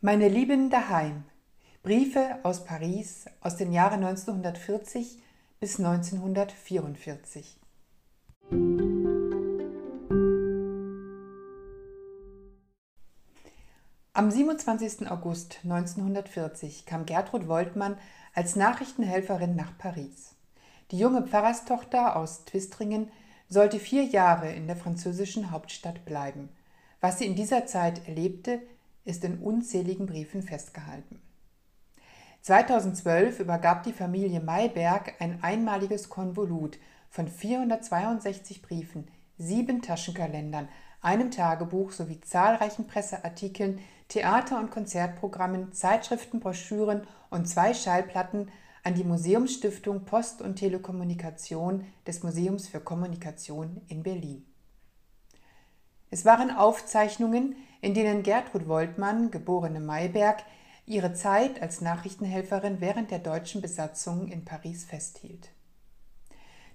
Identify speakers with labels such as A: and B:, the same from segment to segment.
A: Meine Lieben daheim. Briefe aus Paris aus den Jahren 1940 bis 1944. Am 27. August 1940 kam Gertrud Woltmann als Nachrichtenhelferin nach Paris. Die junge Pfarrerstochter aus Twistringen sollte vier Jahre in der französischen Hauptstadt bleiben. Was sie in dieser Zeit erlebte, ist in unzähligen Briefen festgehalten. 2012 übergab die Familie Mayberg ein einmaliges Konvolut von 462 Briefen, sieben Taschenkalendern, einem Tagebuch sowie zahlreichen Presseartikeln, Theater- und Konzertprogrammen, Zeitschriften, Broschüren und zwei Schallplatten an die Museumsstiftung Post und Telekommunikation des Museums für Kommunikation in Berlin. Es waren Aufzeichnungen, in denen Gertrud Woltmann, geborene Mayberg, ihre Zeit als Nachrichtenhelferin während der deutschen Besatzung in Paris festhielt.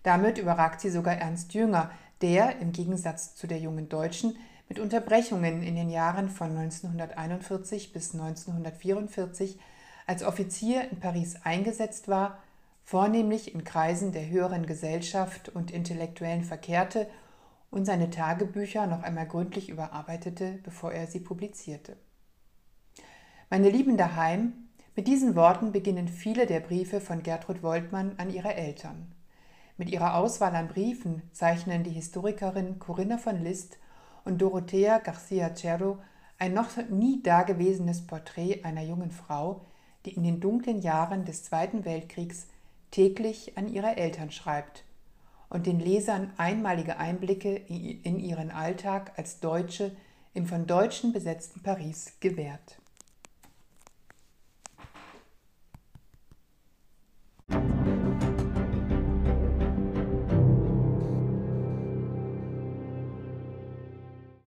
A: Damit überragt sie sogar Ernst Jünger, der, im Gegensatz zu der jungen Deutschen, mit Unterbrechungen in den Jahren von 1941 bis 1944 als Offizier in Paris eingesetzt war, vornehmlich in Kreisen der höheren Gesellschaft und Intellektuellen verkehrte und seine Tagebücher noch einmal gründlich überarbeitete, bevor er sie publizierte. Meine Lieben daheim, mit diesen Worten beginnen viele der Briefe von Gertrud Woltmann an ihre Eltern. Mit ihrer Auswahl an Briefen zeichnen die Historikerin Corinna von List und Dorothea Garcia Cerro ein noch nie dagewesenes Porträt einer jungen Frau, die in den dunklen Jahren des Zweiten Weltkriegs täglich an ihre Eltern schreibt und den Lesern einmalige Einblicke in ihren Alltag als Deutsche im von Deutschen besetzten Paris gewährt.